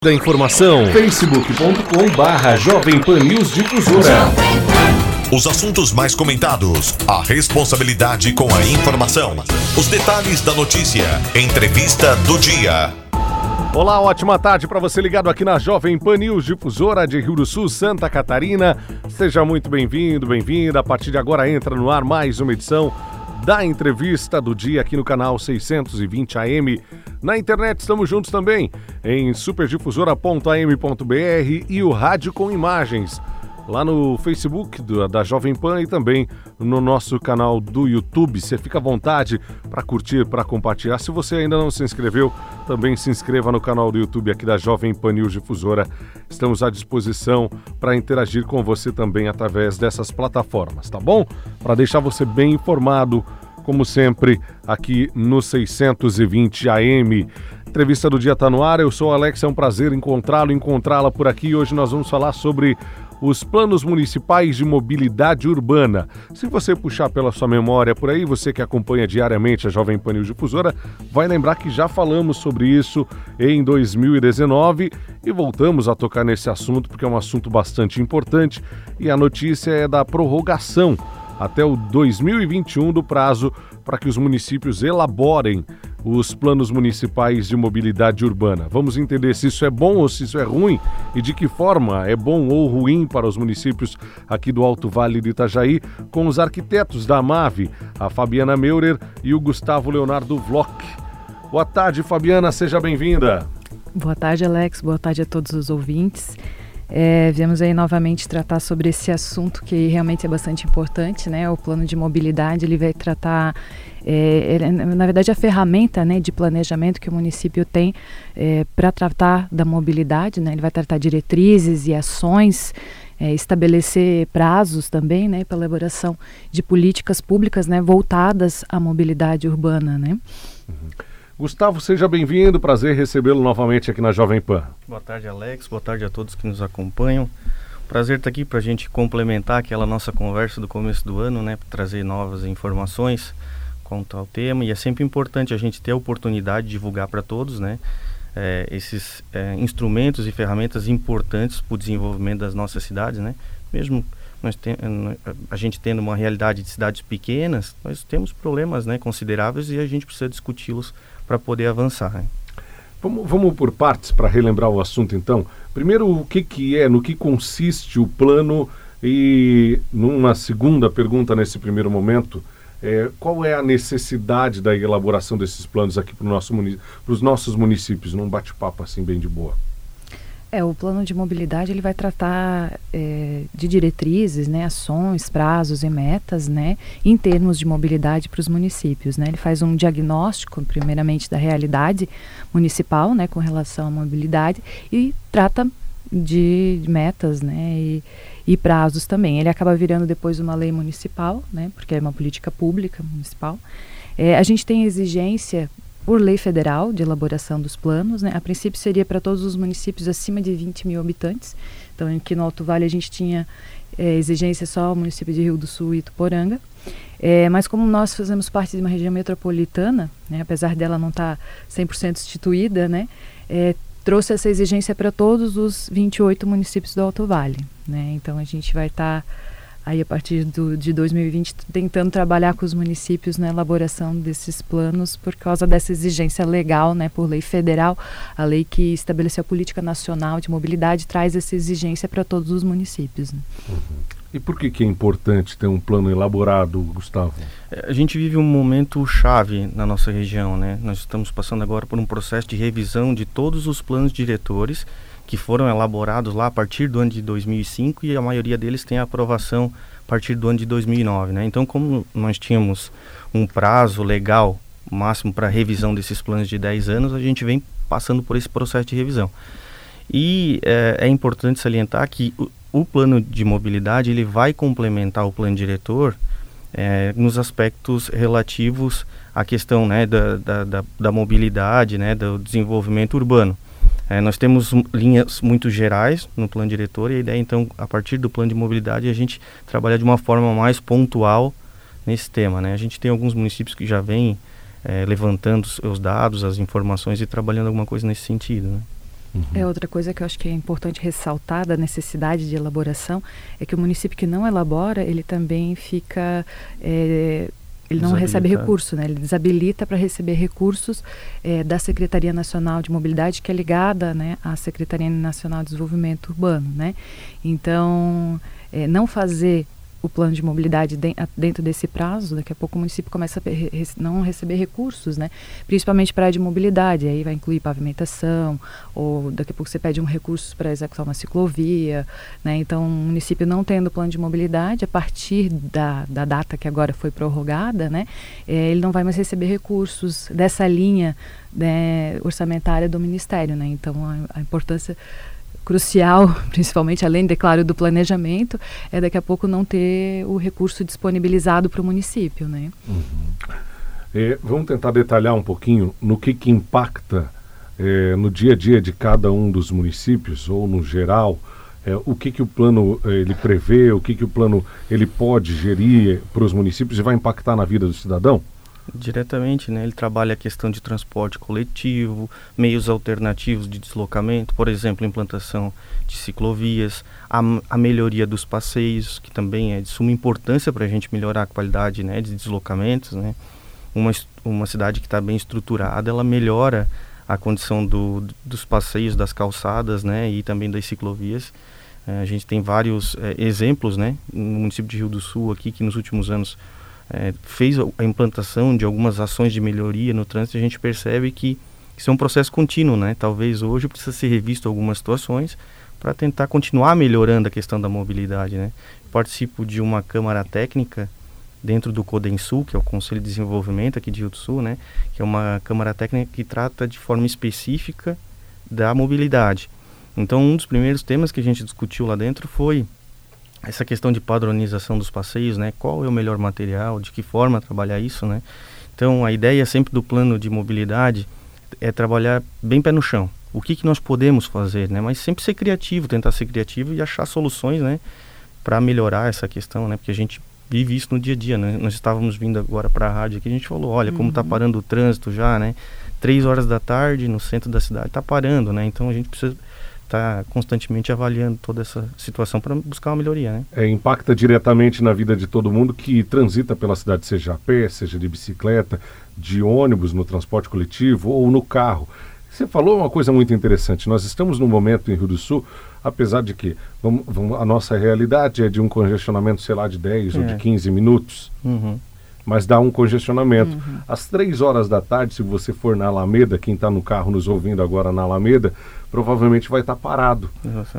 da informação facebook.com barra Jovem Pan News Difusora os assuntos mais comentados, a responsabilidade com a informação, os detalhes da notícia, entrevista do dia. Olá, ótima tarde para você ligado aqui na Jovem Pan News Difusora de Rio do Sul, Santa Catarina. Seja muito bem-vindo, bem-vinda. A partir de agora entra no ar mais uma edição da entrevista do dia aqui no canal 620 AM. Na internet estamos juntos também em superdifusora.am.br e o Rádio com Imagens lá no Facebook da Jovem Pan e também no nosso canal do YouTube. Você fica à vontade para curtir, para compartilhar. Se você ainda não se inscreveu, também se inscreva no canal do YouTube aqui da Jovem Pan News Difusora. Estamos à disposição para interagir com você também através dessas plataformas, tá bom? Para deixar você bem informado, como sempre, aqui no 620 AM. Entrevista do dia está no ar. Eu sou o Alex, é um prazer encontrá-lo, encontrá-la por aqui. Hoje nós vamos falar sobre os planos municipais de mobilidade urbana. Se você puxar pela sua memória por aí, você que acompanha diariamente a Jovem Pan News Difusora, vai lembrar que já falamos sobre isso em 2019 e voltamos a tocar nesse assunto porque é um assunto bastante importante e a notícia é da prorrogação até o 2021 do prazo para que os municípios elaborem os planos municipais de mobilidade urbana. Vamos entender se isso é bom ou se isso é ruim e de que forma é bom ou ruim para os municípios aqui do Alto Vale do Itajaí, com os arquitetos da AMAVE, a Fabiana Meurer e o Gustavo Leonardo Vlock. Boa tarde, Fabiana, seja bem-vinda. Boa tarde, Alex. Boa tarde a todos os ouvintes. É, viemos aí novamente tratar sobre esse assunto que realmente é bastante importante, né? O plano de mobilidade ele vai tratar, é, ele, na verdade, a ferramenta né, de planejamento que o município tem é, para tratar da mobilidade, né? Ele vai tratar diretrizes e ações é, estabelecer prazos também, né, para elaboração de políticas públicas, né, voltadas à mobilidade urbana, né. Uhum. Gustavo, seja bem-vindo, prazer recebê-lo novamente aqui na Jovem Pan. Boa tarde, Alex, boa tarde a todos que nos acompanham. Prazer estar aqui para a gente complementar aquela nossa conversa do começo do ano, né, para trazer novas informações quanto ao tema. E é sempre importante a gente ter a oportunidade de divulgar para todos, né, é, esses é, instrumentos e ferramentas importantes para o desenvolvimento das nossas cidades, né. Mesmo nós a gente tendo uma realidade de cidades pequenas, nós temos problemas, né, consideráveis e a gente precisa discuti-los para poder avançar. Né? Vamos, vamos por partes para relembrar o assunto então. Primeiro, o que, que é, no que consiste o plano e numa segunda pergunta nesse primeiro momento, é, qual é a necessidade da elaboração desses planos aqui para nosso, os nossos municípios, num bate-papo assim bem de boa? É, o plano de mobilidade ele vai tratar é, de diretrizes, né, ações, prazos e metas, né, em termos de mobilidade para os municípios, né. Ele faz um diagnóstico, primeiramente, da realidade municipal, né, com relação à mobilidade e trata de metas, né, e, e prazos também. Ele acaba virando depois uma lei municipal, né, porque é uma política pública municipal. É, a gente tem exigência por lei federal de elaboração dos planos. Né? A princípio seria para todos os municípios acima de 20 mil habitantes. Então, aqui no Alto Vale a gente tinha é, exigência só o município de Rio do Sul e Ituporanga. É, mas como nós fazemos parte de uma região metropolitana, né, apesar dela não estar tá 100% instituída, né, é, trouxe essa exigência para todos os 28 municípios do Alto Vale. Né? Então a gente vai estar... Tá aí a partir do, de 2020 tentando trabalhar com os municípios na elaboração desses planos por causa dessa exigência legal, né, por lei federal, a lei que estabeleceu a política nacional de mobilidade traz essa exigência para todos os municípios. Né? Uhum. E por que, que é importante ter um plano elaborado, Gustavo? É, a gente vive um momento chave na nossa região, né? Nós estamos passando agora por um processo de revisão de todos os planos diretores que foram elaborados lá a partir do ano de 2005 e a maioria deles tem aprovação a partir do ano de 2009, né? Então, como nós tínhamos um prazo legal máximo para revisão desses planos de 10 anos, a gente vem passando por esse processo de revisão. E é, é importante salientar que o, o, plano de mobilidade ele vai complementar o plano diretor é, nos aspectos relativos à questão né, da, da, da, da mobilidade, né, do desenvolvimento urbano. É, nós temos linhas muito gerais no plano diretor e a ideia, então, a partir do plano de mobilidade, é a gente trabalhar de uma forma mais pontual nesse tema. Né? A gente tem alguns municípios que já vêm é, levantando os dados, as informações e trabalhando alguma coisa nesse sentido. Né? Uhum. É outra coisa que eu acho que é importante ressaltar da necessidade de elaboração é que o município que não elabora ele também fica é, ele não recebe recurso, né? Ele desabilita para receber recursos é, da Secretaria Nacional de Mobilidade, que é ligada, né, à Secretaria Nacional de Desenvolvimento Urbano, né? Então, é, não fazer o plano de mobilidade dentro desse prazo, daqui a pouco o município começa a não receber recursos, né? Principalmente para a de mobilidade, aí vai incluir pavimentação, ou daqui a pouco você pede um recurso para executar uma ciclovia, né? Então, o município não tendo plano de mobilidade, a partir da, da data que agora foi prorrogada, né? É, ele não vai mais receber recursos dessa linha né, orçamentária do Ministério, né? Então, a, a importância crucial, principalmente além, declaro, do planejamento, é daqui a pouco não ter o recurso disponibilizado para o município, né? Uhum. É, vamos tentar detalhar um pouquinho no que, que impacta é, no dia a dia de cada um dos municípios ou no geral é, o que, que o plano é, ele prevê, o que, que o plano ele pode gerir para os municípios e vai impactar na vida do cidadão? Diretamente, né? Ele trabalha a questão de transporte coletivo, meios alternativos de deslocamento, por exemplo, implantação de ciclovias, a, a melhoria dos passeios, que também é de suma importância para a gente melhorar a qualidade né, de deslocamentos, né? Uma, uma cidade que está bem estruturada, ela melhora a condição do, dos passeios, das calçadas, né? E também das ciclovias. É, a gente tem vários é, exemplos, né? No município de Rio do Sul aqui, que nos últimos anos é, fez a implantação de algumas ações de melhoria no trânsito, a gente percebe que isso é um processo contínuo, né? Talvez hoje precisa ser revisto algumas situações para tentar continuar melhorando a questão da mobilidade, né? participo de uma câmara técnica dentro do Codensul, que é o Conselho de Desenvolvimento aqui de Rio do Sul, né? Que é uma câmara técnica que trata de forma específica da mobilidade. Então, um dos primeiros temas que a gente discutiu lá dentro foi essa questão de padronização dos passeios, né? Qual é o melhor material, de que forma trabalhar isso, né? Então, a ideia sempre do plano de mobilidade é trabalhar bem pé no chão. O que, que nós podemos fazer, né? Mas sempre ser criativo, tentar ser criativo e achar soluções, né? Para melhorar essa questão, né? Porque a gente vive isso no dia a dia, né? Nós estávamos vindo agora para a rádio aqui, a gente falou, olha, como está uhum. parando o trânsito já, né? Três horas da tarde no centro da cidade está parando, né? Então a gente precisa está constantemente avaliando toda essa situação para buscar uma melhoria. Né? É, impacta diretamente na vida de todo mundo que transita pela cidade, seja a pé, seja de bicicleta, de ônibus, no transporte coletivo ou no carro. Você falou uma coisa muito interessante. Nós estamos num momento em Rio do Sul, apesar de que vamos, vamos, a nossa realidade é de um congestionamento, sei lá, de 10 é. ou de 15 minutos. Uhum mas dá um congestionamento. Uhum. Às três horas da tarde, se você for na Alameda, quem está no carro nos ouvindo agora na Alameda, provavelmente vai estar tá parado.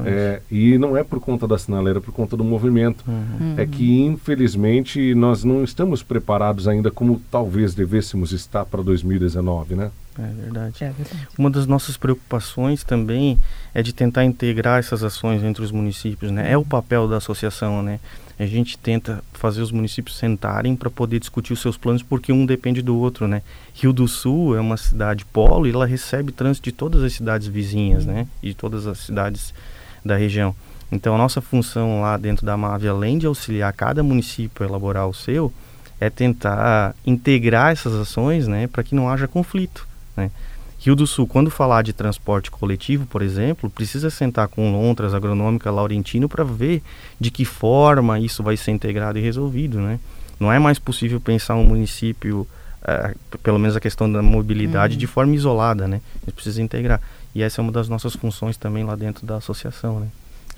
É, e não é por conta da sinaleira, é por conta do movimento. Uhum. É que, infelizmente, nós não estamos preparados ainda como talvez devêssemos estar para 2019, né? É verdade. é verdade. Uma das nossas preocupações também é de tentar integrar essas ações entre os municípios, né? É o papel da associação, né? a gente tenta fazer os municípios sentarem para poder discutir os seus planos, porque um depende do outro, né? Rio do Sul é uma cidade polo e ela recebe trânsito de todas as cidades vizinhas, né? E de todas as cidades da região. Então, a nossa função lá dentro da MAVE, além de auxiliar cada município a elaborar o seu, é tentar integrar essas ações, né? Para que não haja conflito, né? Rio do Sul, quando falar de transporte coletivo, por exemplo, precisa sentar com Lontras, Agronômica, Laurentino para ver de que forma isso vai ser integrado e resolvido, né? Não é mais possível pensar um município, uh, pelo menos a questão da mobilidade, uhum. de forma isolada, né? A gente precisa integrar. E essa é uma das nossas funções também lá dentro da associação, né?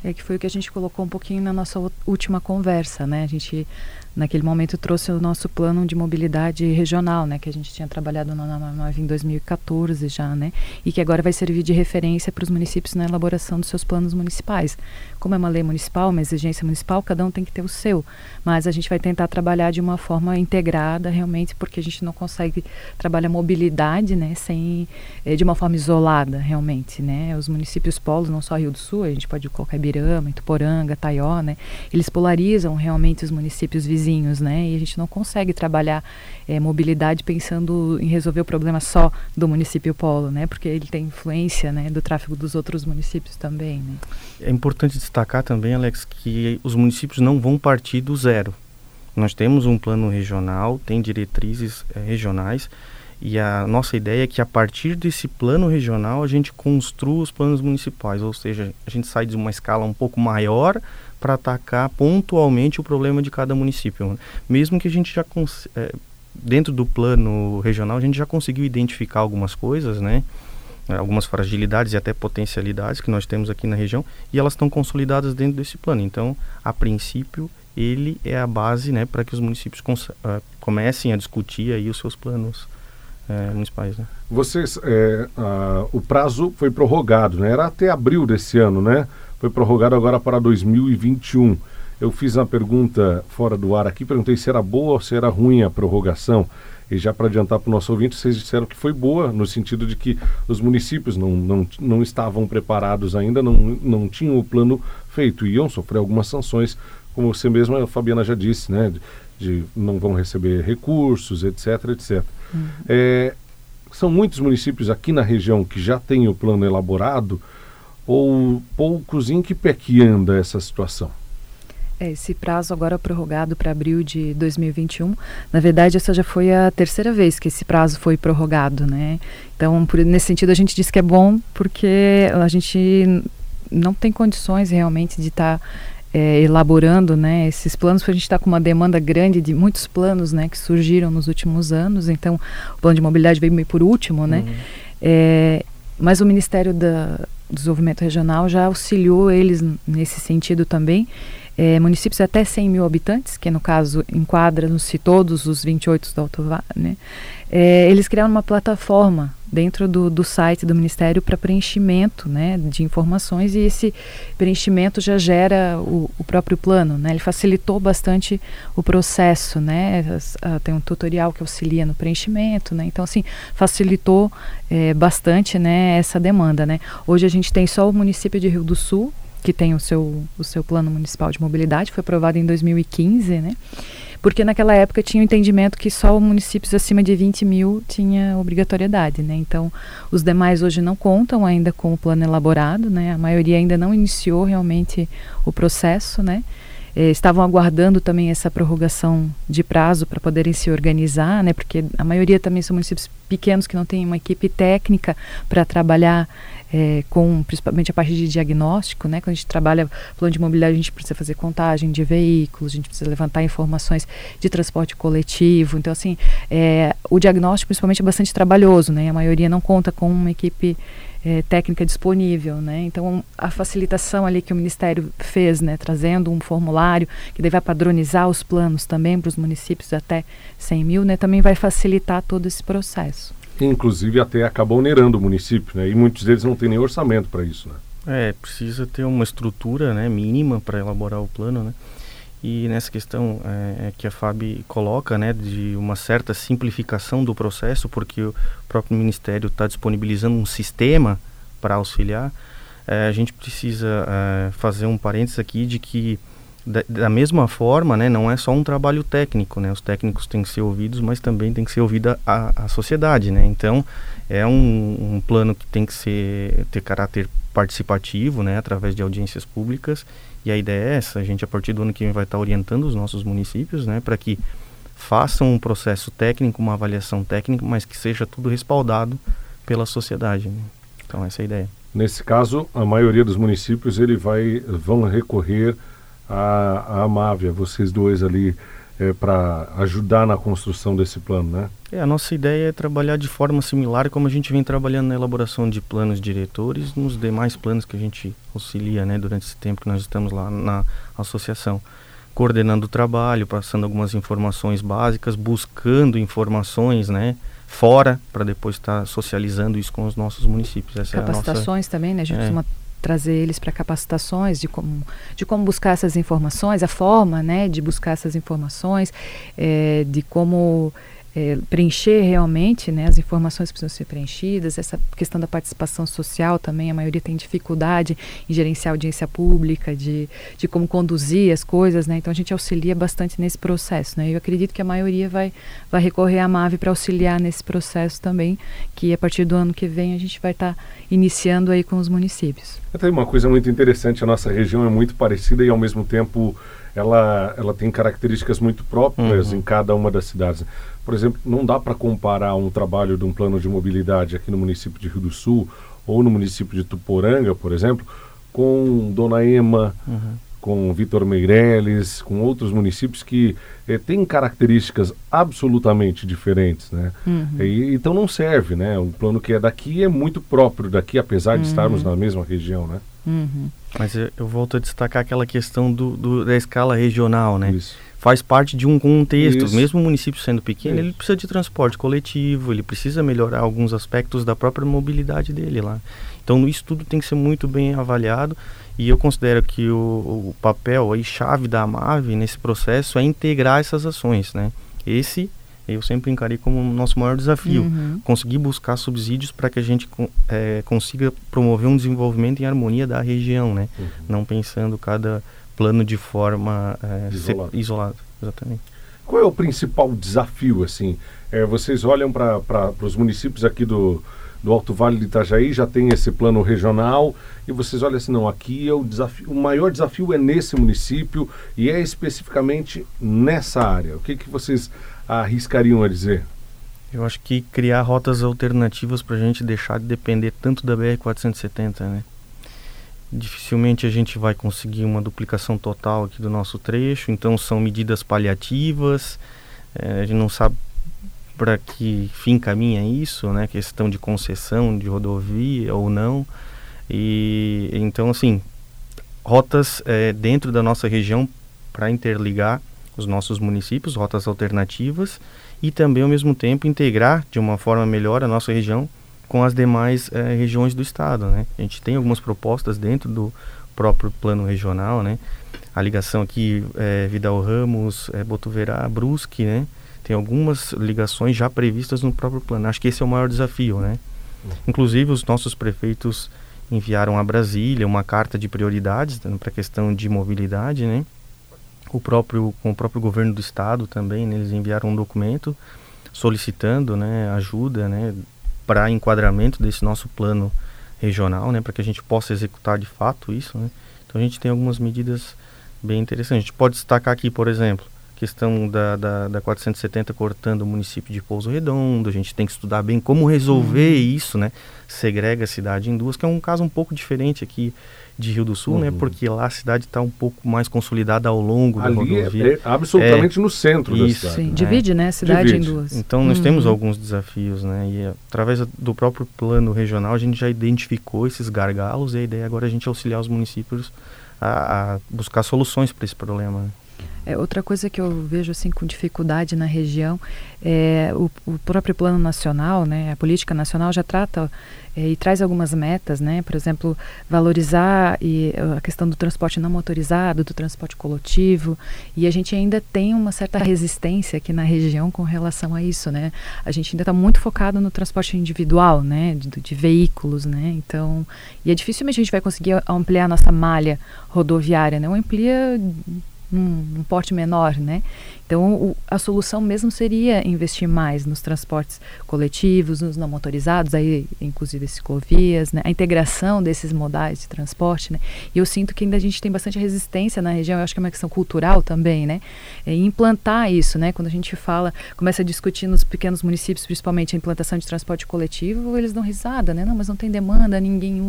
É que foi o que a gente colocou um pouquinho na nossa última conversa, né? A gente naquele momento trouxe o nosso plano de mobilidade regional, né, que a gente tinha trabalhado na NAMAV em 2014 já, né, e que agora vai servir de referência para os municípios na elaboração dos seus planos municipais. Como é uma lei municipal, uma exigência municipal, cada um tem que ter o seu, mas a gente vai tentar trabalhar de uma forma integrada realmente, porque a gente não consegue trabalhar mobilidade, né, sem eh, de uma forma isolada realmente, né. Os municípios polos, não só Rio do Sul, a gente pode colocar Ibirama, Ituporanga, Taió, né, eles polarizam realmente os municípios vizinhos vizinhos, né? E a gente não consegue trabalhar é, mobilidade pensando em resolver o problema só do município polo, né? Porque ele tem influência, né, do tráfego dos outros municípios também, né? É importante destacar também, Alex, que os municípios não vão partir do zero. Nós temos um plano regional, tem diretrizes é, regionais E a nossa ideia é que a partir desse plano regional a gente construa os planos municipais, ou seja, a gente sai de uma escala um pouco maior para atacar pontualmente o problema de cada município. Né? Mesmo que a gente já é, dentro do plano regional a gente já conseguiu identificar algumas coisas, né? Algumas fragilidades e até potencialidades que nós temos aqui na região e elas estão consolidadas dentro desse plano. Então, a princípio, ele é a base, né, para que os municípios uh, comecem a discutir aí os seus planos é, municipais. Né? Vocês, é, a, o prazo foi prorrogado, né? Era até abril desse ano, né? Foi prorrogado agora para 2021. Eu fiz uma pergunta fora do ar aqui, perguntei se era boa ou se era ruim a prorrogação. E já para adiantar para o nosso ouvinte, vocês disseram que foi boa, no sentido de que os municípios não, não, não estavam preparados ainda, não, não tinham o plano feito, iam sofrer algumas sanções, como você mesma, a Fabiana, já disse, né? De, de não vão receber recursos, etc, etc. Uhum. É, são muitos municípios aqui na região que já têm o plano elaborado ou poucos em que pé que anda essa situação? É, esse prazo agora prorrogado para abril de 2021, na verdade essa já foi a terceira vez que esse prazo foi prorrogado, né? Então, por, nesse sentido a gente diz que é bom porque a gente não tem condições realmente de estar tá é, elaborando né, esses planos, porque a gente está com uma demanda grande de muitos planos né, que surgiram nos últimos anos, então o plano de mobilidade veio meio por último, né? Uhum. É, mas o Ministério da Desenvolvimento Regional já auxiliou eles nesse sentido também. É, municípios até 100 mil habitantes, que no caso enquadram-se todos os 28 da Autová, né? É, eles criaram uma plataforma dentro do, do site do Ministério para preenchimento né, de informações e esse preenchimento já gera o, o, próprio plano. Né? Ele facilitou bastante o processo. Né? tem um tutorial que auxilia no preenchimento. Né? Então, assim, facilitou é, bastante né, essa demanda. Né? Hoje a gente tem só o município de Rio do Sul, que tem o seu, o seu plano municipal de mobilidade, foi aprovado em 2015, né? Porque naquela época tinha o entendimento que só municípios acima de 20 mil tinha obrigatoriedade, né? Então, os demais hoje não contam ainda com o plano elaborado, né? A maioria ainda não iniciou realmente o processo, né? Eh, estavam aguardando também essa prorrogação de prazo para poderem se organizar, né? Porque a maioria também são municípios pequenos que não têm uma equipe técnica para trabalhar é, com principalmente a parte de diagnóstico, né? Quando a gente trabalha plano de mobilidade, a gente precisa fazer contagem de veículos, a gente precisa levantar informações de transporte coletivo. Então, assim, é, o diagnóstico principalmente é bastante trabalhoso, né? A maioria não conta com uma equipe é, técnica disponível, né? Então a facilitação ali que o Ministério fez, né, trazendo um formulário que deve padronizar os planos também para os municípios até 100 mil, né, também vai facilitar todo esse processo inclusive até acabou onerando o município, né? E muitos deles não têm nem orçamento para isso, né? É, precisa ter uma estrutura né, mínima para elaborar o plano, né? E nessa questão é, é que a FAB coloca, né, de uma certa simplificação do processo, porque o próprio Ministério está disponibilizando um sistema para auxiliar, é, a gente precisa é, fazer um parênteses aqui de que da, da, mesma forma, né, não é só um trabalho técnico, né, os técnicos têm que ser ouvidos, mas também tem que ser ouvida a, a sociedade, né, então é um, um, plano que tem que ser, ter caráter participativo, né, através de audiências públicas, e a ideia é essa, a gente a partir do ano que vem vai estar orientando os nossos municípios, né, para que façam um processo técnico, uma avaliação técnica, mas que seja tudo respaldado pela sociedade, né? então essa é a ideia. Nesse caso, a maioria dos municípios ele vai, vão recorrer a, a Amávia, vocês dois ali, é, para ajudar na construção desse plano, né? É, a nossa ideia é trabalhar de forma similar como a gente vem trabalhando na elaboração de planos diretores nos demais planos que a gente auxilia, né, durante esse tempo que nós estamos lá na associação. Coordenando o trabalho, passando algumas informações básicas, buscando informações, né, fora para depois estar tá socializando isso com os nossos municípios. Essa Capacitações é a nossa... também, né? A gente é. costuma trazer eles para capacitações de como, de como buscar essas informações, a forma né, de buscar essas informações, é, de como é, preencher realmente né, as informações precisam ser preenchidas, essa questão da participação social também, a maioria tem dificuldade em gerenciar audiência pública, de, de como conduzir as coisas, né? então a gente auxilia bastante nesse processo. Né? Eu acredito que a maioria vai, vai recorrer à MAVE para auxiliar nesse processo também, que a partir do ano que vem a gente vai estar tá iniciando aí com os municípios. Tem uma coisa muito interessante, a nossa região é muito parecida e ao mesmo tempo ela, ela tem características muito próprias uhum. em cada uma das cidades. Por exemplo, não dá para comparar um trabalho de um plano de mobilidade aqui no município de Rio do Sul ou no município de Tuporanga, por exemplo, com Dona Ema, uhum. com Vitor Meireles, com outros municípios que eh, têm características absolutamente diferentes, né? Uhum. E, então não serve, né? Um plano que é daqui é muito próprio daqui, apesar de uhum. estarmos na mesma região, né? Uhum. Mas eu, eu, volto a destacar aquela questão do, do, da escala regional, né? Isso. Faz parte de um contexto. Isso. Mesmo o município sendo pequeno, Isso. ele precisa de transporte coletivo, ele precisa melhorar alguns aspectos da própria mobilidade dele lá. Então isso tudo tem que ser muito bem avaliado e eu considero que o, o papel e chave da AMAV nesse processo é integrar essas ações, né? Esse eu sempre encarei como o nosso maior desafio, uhum. conseguir buscar subsídios para que a gente é, consiga promover um desenvolvimento em harmonia da região, né? Uhum. Não pensando cada plano de forma é, isolado. isolado. Exatamente. Qual é o principal desafio, assim? É, vocês olham para os municípios aqui do, do Alto Vale de Itajaí, já tem esse plano regional, e vocês olham assim, não, aqui é o desafio, o maior desafio é nesse município e é especificamente nessa área. O que, que vocês arriscariam a dizer? Eu acho que criar rotas alternativas para a gente deixar de depender tanto da BR-470, né? Dificilmente a gente vai conseguir uma duplicação total aqui do nosso trecho, então são medidas paliativas, é, a gente não sabe para que fim caminha isso, né? Questão de concessão de rodovia ou não. E então assim, rotas é, dentro da nossa região para interligar os nossos municípios, rotas alternativas e também ao mesmo tempo integrar de uma forma melhor a nossa região com as demais é, regiões do estado, né? A gente tem algumas propostas dentro do próprio plano regional, né? A ligação aqui é, Vidal Ramos, é, Botuverá, Brusque, né? Tem algumas ligações já previstas no próprio plano. Acho que esse é o maior desafio, né? Inclusive os nossos prefeitos enviaram a Brasília uma carta de prioridades né, para a questão de mobilidade, né? o próprio com o próprio governo do estado também né, eles enviaram um documento solicitando né ajuda né para enquadramento desse nosso plano regional né para que a gente possa executar de fato isso né. Então a gente tem algumas medidas bem interessantes. A gente pode destacar aqui por exemplo questão da, da, da 470 cortando o município de Pouso Redondo, a gente tem que estudar bem como resolver uhum. isso, né? Segrega a cidade em duas, que é um caso um pouco diferente aqui de Rio do Sul, né? uhum. né? Porque lá a cidade está um pouco mais consolidada ao longo Ali da rodovia. É, é absolutamente é, no centro isso, da cidade. Sim, divide, né? A cidade divide. em duas. Então nós uhum. temos alguns desafios, né? E através do próprio plano regional a gente já identificou esses gargalos e a ideia agora é a gente auxiliar os municípios a, a buscar soluções para esse problema. Né? É, outra coisa que eu vejo assim com dificuldade na região é o, o próprio plano nacional, né? A política nacional já trata é, e traz algumas metas, né? Por exemplo, valorizar e, a questão do transporte não motorizado, do transporte coletivo. E a gente ainda tem uma certa resistência aqui na região com relação a isso, né? A gente ainda está muito focado no transporte individual, né? De, de, veículos, né? Então, e é dificilmente a gente vai conseguir ampliar a nossa malha rodoviária, né? Ou amplia num, num porte menor, né? Então, o, a solução mesmo seria investir mais nos transportes coletivos, nos não motorizados, aí inclusive ciclovias, né? A integração desses modais de transporte, né? E eu sinto que ainda a gente tem bastante resistência na região, eu acho que é uma questão cultural também, né? É implantar isso, né? Quando a gente fala, começa a discutir nos pequenos municípios, principalmente a implantação de transporte coletivo, eles dão risada, né? Não, mas não tem demanda, ninguém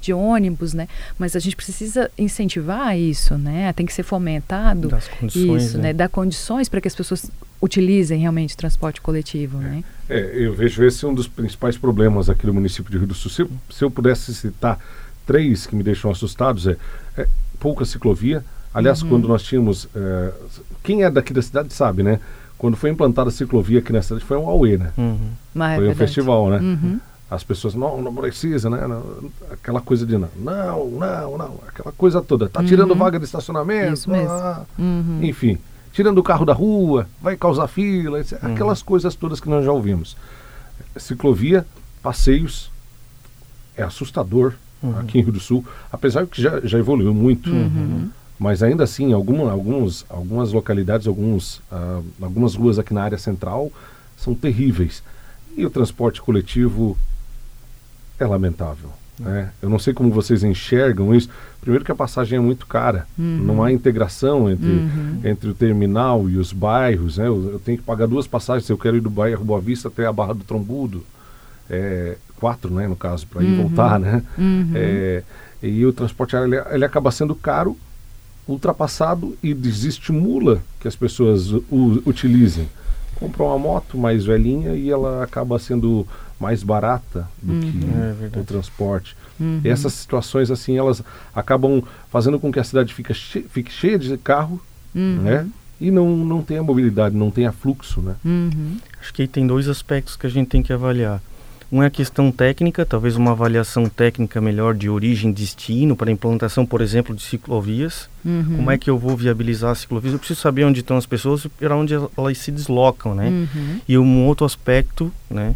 de ônibus, né? Mas a gente precisa incentivar isso, né? Tem que ser fomentado isso, né? né? Dar condições condições para que as pessoas utilizem realmente o transporte coletivo, né? É, eu vejo esse um dos principais problemas aqui no município de Rio do Sul. Se, se eu pudesse citar três que me deixam assustados, é, é pouca ciclovia. Aliás, uhum. quando nós tínhamos... É, quem é daqui da cidade sabe, né? Quando foi implantada a ciclovia aqui na cidade, foi um Aue, né? Uhum. É foi um festival, né? Uhum. As pessoas, não, não precisa, né? aquela coisa de não, não, não, não, aquela coisa toda. Tá tirando uhum. vaga de estacionamento. Isso mesmo. Ah, uhum. enfim tirando o carro da rua, vai causar fila, etc. Uhum. aquelas coisas todas que nós já ouvimos. Ciclovia, passeios, é assustador uhum. aqui em Rio do Sul, apesar que já, já evoluiu muito. Uhum. Mas ainda assim, alguma, alguns, algumas localidades, alguns, uh, algumas ruas aqui na área central são terríveis. E o transporte coletivo é lamentável. Né? Eu não sei como vocês enxergam isso. Primeiro que a passagem é muito cara. Uhum. Não há integração entre, uhum. entre o terminal e os bairros. Né? Eu, eu, tenho que pagar duas passagens se eu quero ir do bairro Boa Vista até a Barra do Trombudo. É, quatro, né, no caso, para ir uhum. voltar, né? Uhum. É, e o transporte aéreo ele, ele, acaba sendo caro, ultrapassado e desestimula que as pessoas o, utilizem. Compram uma moto mais velhinha e ela acaba sendo mais barata do uhum. que é o transporte. Uhum. essas situações assim elas acabam fazendo com que a cidade fique, che fique cheia de carro, uhum. né? E não, não tenha mobilidade, não tenha fluxo, né? Uhum. Acho que tem dois aspectos que a gente tem que avaliar. Um é a questão técnica, talvez uma avaliação técnica melhor de origem e destino para a implantação, por exemplo, de ciclovias. Uhum. Como é que eu vou viabilizar as ciclovias? Eu preciso saber onde estão as pessoas e para onde elas se deslocam, né? Uhum. E um outro aspecto, né?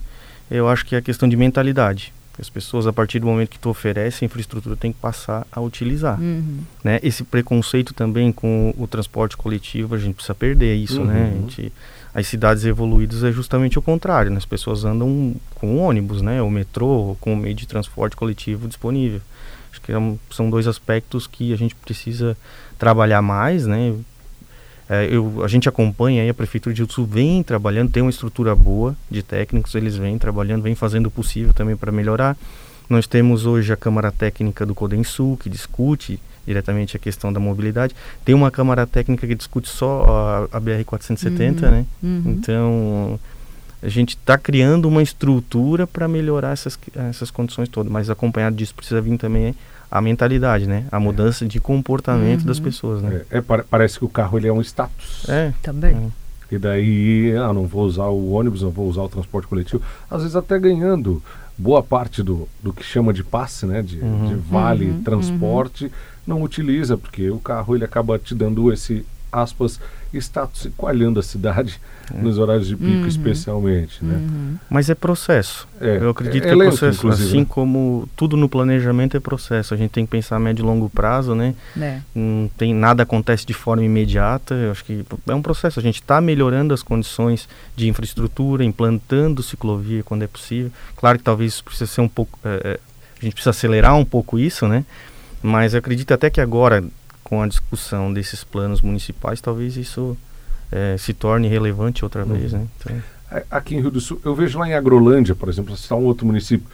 Eu acho que é a questão de mentalidade. As pessoas, a partir do momento que tu oferece a infraestrutura, tem que passar a utilizar. Uhum. Né? Esse preconceito também com o transporte coletivo, a gente precisa perder isso, né? Uhum. Gente, as cidades evoluídas é justamente o contrário, né? As pessoas andam com ônibus, né? O metrô, com o meio de transporte coletivo disponível. Acho que é são dois aspectos que a gente precisa trabalhar mais, né? É, eu, a gente acompanha aí, a Prefeitura de Sul vem trabalhando, tem uma estrutura boa de técnicos, eles vêm trabalhando, vêm fazendo o possível também para melhorar. Nós temos hoje a Câmara Técnica do Codem Sul, que discute diretamente a questão da mobilidade. Tem uma Câmara Técnica que discute só a, a BR-470, uhum. né? Uhum. Então, a gente está criando uma estrutura para melhorar essas, essas condições todas, mas acompanhado disso precisa vir também a mentalidade, né? A mudança é. de comportamento uhum. das pessoas, né? É, é, parece que o carro ele é um status. É. Também. É. E daí, ah, não vou usar o ônibus, não vou usar o transporte coletivo. Às vezes até ganhando boa parte do, do que chama de passe, né? De, uhum. de vale uhum. transporte, uhum. não utiliza, porque o carro ele acaba te dando esse, aspas, status coalhando a cidade é. nos horários de pico, uhum. especialmente. Né? Uhum. Mas é processo. É, Eu acredito é, que é, lento, processo. Assim né? como tudo no planejamento é processo. A gente tem que pensar a médio e longo prazo, né? É. Não tem, nada acontece de forma imediata. Eu acho que é um processo. A gente está melhorando as condições de infraestrutura, implantando ciclovia quando é possível. Claro que talvez isso precisa ser um pouco. É, é, a gente precisa acelerar um pouco isso, né? Mas eu acredito até que agora, com a discussão desses planos municipais, talvez isso é, se torne relevante outra uhum. vez. Né? Então... Aqui em Rio do Sul, eu vejo lá em Agrolândia, por exemplo, está um outro município,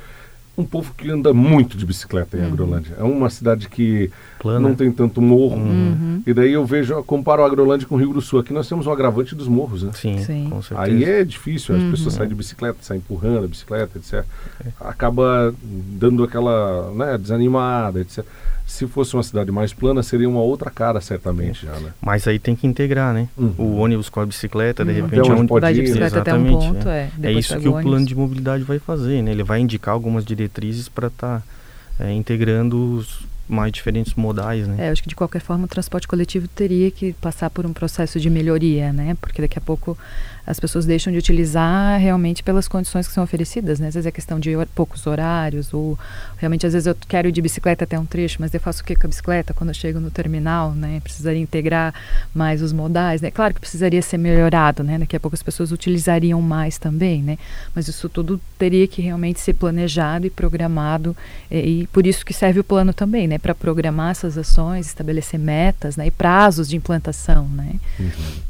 um povo que anda muito de bicicleta em uhum. Agrolândia. É uma cidade que Plana. não tem tanto morro. Uhum. E daí eu vejo, comparo a Agrolândia com o Rio do Sul. Aqui nós temos um agravante dos morros, né? Sim, Sim. com certeza. Aí é difícil, as uhum. pessoas saem de bicicleta, saem empurrando a bicicleta, etc. É. Acaba dando aquela né, desanimada, etc. Se fosse uma cidade mais plana, seria uma outra cara, certamente, já, né? Mas aí tem que integrar, né? Uhum. O ônibus com a bicicleta, de uhum. repente... Até onde pode ir, de bicicleta até um ponto, é. É, é isso que o, o plano de mobilidade vai fazer, né? Ele vai indicar algumas diretrizes para estar tá, é, integrando os mais diferentes modais, né? É, acho que de qualquer forma o transporte coletivo teria que passar por um processo de melhoria, né? Porque daqui a pouco as pessoas deixam de utilizar realmente pelas condições que são oferecidas, né? Às vezes é questão de poucos horários, ou realmente às vezes eu quero ir de bicicleta até um trecho, mas eu faço o que com a bicicleta quando eu chego no terminal, né? Precisaria integrar mais os modais, né? Claro que precisaria ser melhorado, né? Daqui a pouco as pessoas utilizariam mais também, né? Mas isso tudo teria que realmente ser planejado e programado, e, e por isso que serve o plano também, né? Para programar essas ações, estabelecer metas, né? E prazos de implantação, né? Uhum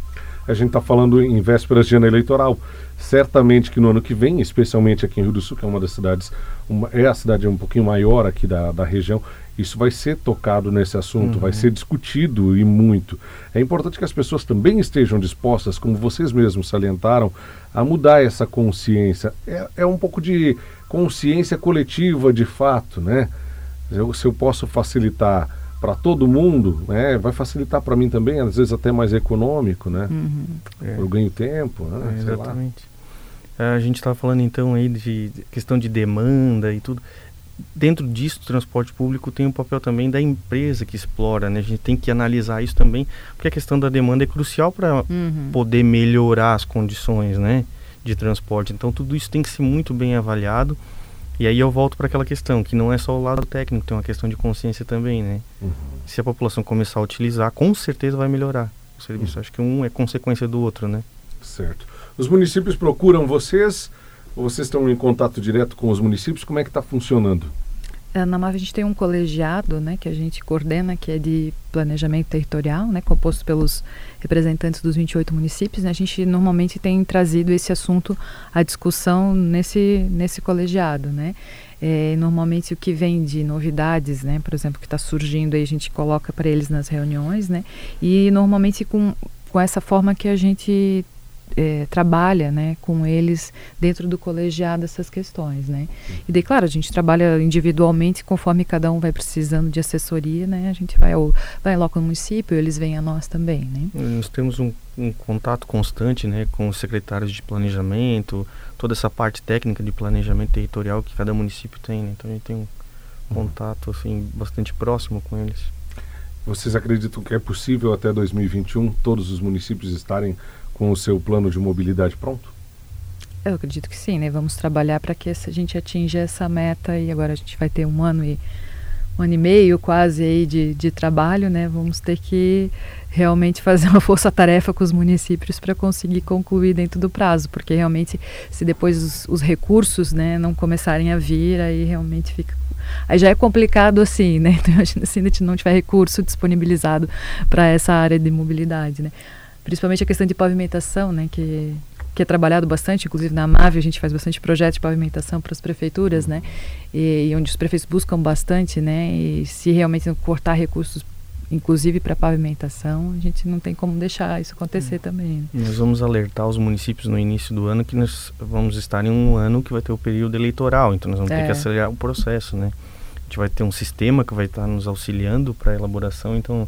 a gente está falando em vésperas de ano eleitoral. Certamente que no ano que vem, especialmente aqui em Rio do Sul, que é uma das cidades, uma, é a cidade um pouquinho maior aqui da, da região, isso vai ser tocado nesse assunto, uhum. vai ser discutido e muito. É importante que as pessoas também estejam dispostas, como vocês mesmos salientaram, a mudar essa consciência. É, é um pouco de consciência coletiva de fato, né? Eu, se eu posso facilitar para todo mundo, né? Vai facilitar para mim também, às vezes até mais econômico, né? Uhum. É. Eu ganho tempo, né? É, exatamente. É, a gente estava falando então aí de questão de demanda e tudo. Dentro disso, o transporte público tem um papel também da empresa que explora, né? A gente tem que analisar isso também, porque a questão da demanda é crucial para uhum. poder melhorar as condições, né? De transporte. Então, tudo isso tem que ser muito bem avaliado e aí eu volto para aquela questão, que não é só o lado técnico, tem uma questão de consciência também, né? Uhum. Se a população começar a utilizar, com certeza vai melhorar o serviço. Uhum. Acho que um é consequência do outro, né? Certo. Os municípios procuram vocês ou vocês estão em contato direto com os municípios? Como é que está funcionando? É, na MAV a gente tem um colegiado, né, que a gente coordena, que é de planejamento territorial, né, composto pelos representantes dos 28 municípios. Né, a gente normalmente tem trazido esse assunto à discussão nesse, nesse colegiado, né. É, normalmente o que vem de novidades, né, por exemplo, que está surgindo aí a gente coloca para eles nas reuniões, né, e normalmente com, com essa forma que a gente é, trabalha né, com eles dentro do colegiado essas questões. Né? E daí, claro, a gente trabalha individualmente conforme cada um vai precisando de assessoria, né? a gente vai, ou, vai lá com o município, eles vêm a nós também. Né? Nós temos um, um contato constante né, com os secretários de planejamento, toda essa parte técnica de planejamento territorial que cada município tem. Né? Então a gente tem um contato assim, bastante próximo com eles. Vocês acreditam que é possível até 2021 todos os municípios estarem com o seu plano de mobilidade pronto? Eu acredito que sim, né? Vamos trabalhar para que a gente atinja essa meta e agora a gente vai ter um ano e um ano e meio quase aí de, de trabalho, né? Vamos ter que realmente fazer uma força-tarefa com os municípios para conseguir concluir dentro do prazo, porque realmente se depois os, os, recursos, né, não começarem a vir, aí realmente fica aí já é complicado assim, né? Então, se a gente não tiver recurso disponibilizado para essa área de mobilidade, né? Principalmente a questão de pavimentação, né, que que é trabalhado bastante, inclusive na MAVE a gente faz bastante projetos de pavimentação para as prefeituras, né, e, e, onde os prefeitos buscam bastante, né, e se realmente cortar recursos, inclusive para pavimentação, a gente não tem como deixar isso acontecer hum. também. Né? Nós vamos alertar os municípios no início do ano que nós vamos estar em um ano que vai ter o período eleitoral, então nós vamos é. ter que acelerar o processo, né. A gente vai ter um sistema que vai estar nos auxiliando para a elaboração, então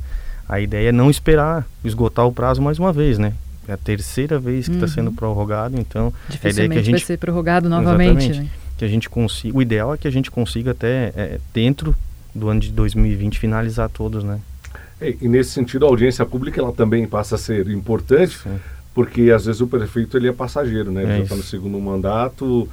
a ideia é não esperar esgotar o prazo mais uma vez, né? É a terceira vez que está uhum. sendo prorrogado, então a ideia é que a gente vai ser prorrogado novamente, né? Que a gente consiga, o ideal é que a gente consiga até é, dentro do ano de 2020 finalizar todos, né? E, e, nesse sentido a audiência pública ela também passa a ser importante, Sim. porque às vezes o prefeito ele é passageiro, né? Ele é já está no segundo mandato,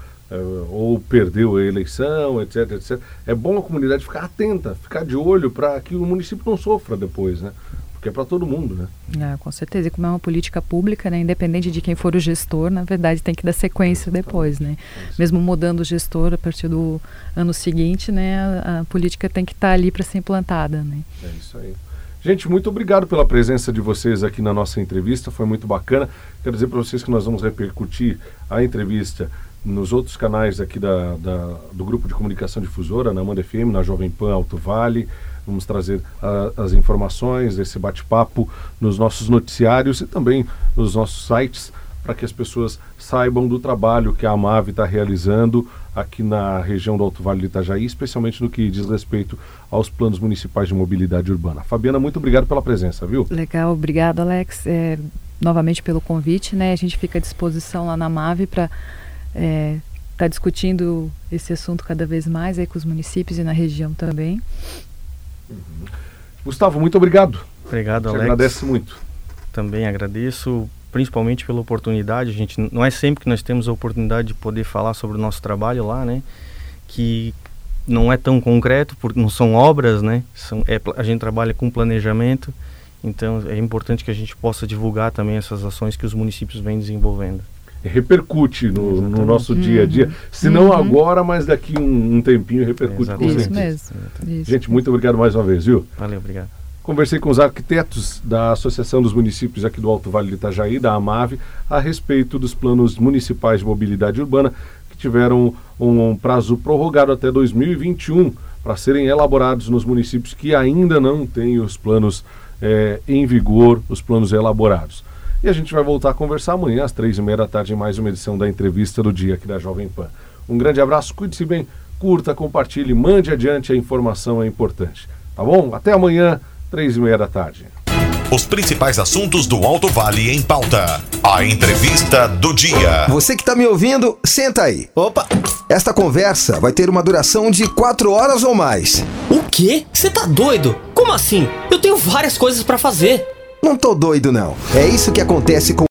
ou perdeu a eleição, etc, etc. É bom a comunidade ficar atenta, ficar de olho para que o município não sofra depois, né? Porque é para todo mundo, né? Ah, com certeza. E como é uma política pública, né, independente de quem for o gestor, na verdade tem que dar sequência depois, né? Mesmo mudando o gestor a partir do ano seguinte, né, a, a política tem que estar tá ali para ser implantada, né? É isso aí. Gente, muito obrigado pela presença de vocês aqui na nossa entrevista, foi muito bacana. Quero dizer para vocês que nós vamos repercutir a entrevista nos outros canais aqui da, da, do grupo de comunicação difusora, na Amanda FM, na Jovem Pan Alto Vale. Vamos trazer uh, as informações desse bate-papo nos nossos noticiários e também nos nossos sites para que as pessoas saibam do trabalho que a AMAV está realizando aqui na região do Alto Vale do Itajaí, especialmente no que diz respeito aos planos municipais de mobilidade urbana. Fabiana, muito obrigado pela presença, viu? Legal, obrigado, Alex, é, novamente pelo convite, né? A gente fica à disposição lá na MAVE para está é, tá discutindo esse assunto cada vez mais aí com os municípios e na região também. Uhum. Gustavo, muito obrigado. Obrigado, Alex. Agradece muito. Também agradeço, principalmente pela oportunidade. A gente não é sempre que nós temos a oportunidade de poder falar sobre o nosso trabalho lá, né? Que não é tão concreto, porque não são obras, né? São, é, a gente trabalha com planejamento, então é importante que a gente possa divulgar também essas ações que os municípios vêm desenvolvendo repercute no, no, nosso uhum. dia a dia. Se não uhum. agora, mas daqui um, um tempinho repercute com Isso mesmo. Isso. Gente, muito obrigado mais uma vez, viu? Valeu, obrigado. Conversei com os arquitetos da Associação dos Municípios aqui do Alto Vale do Itajaí, da AMAV, a respeito dos planos municipais de mobilidade urbana que tiveram um, um prazo prorrogado até 2021 para serem elaborados nos municípios que ainda não têm os planos é, em vigor, os planos elaborados. E a gente vai voltar a conversar amanhã, às três e meia da tarde, em mais uma edição da entrevista do dia aqui da Jovem Pan. Um grande abraço, cuide-se bem, curta, compartilhe, mande adiante, a informação é importante. Tá bom? Até amanhã, três e meia da tarde. Os principais assuntos do Alto Vale em pauta. A entrevista do dia. Você que está me ouvindo, senta aí. Opa! Esta conversa vai ter uma duração de quatro horas ou mais. O quê? Você tá doido? Como assim? Eu tenho várias coisas para fazer. Não tô doido, não. É isso que acontece com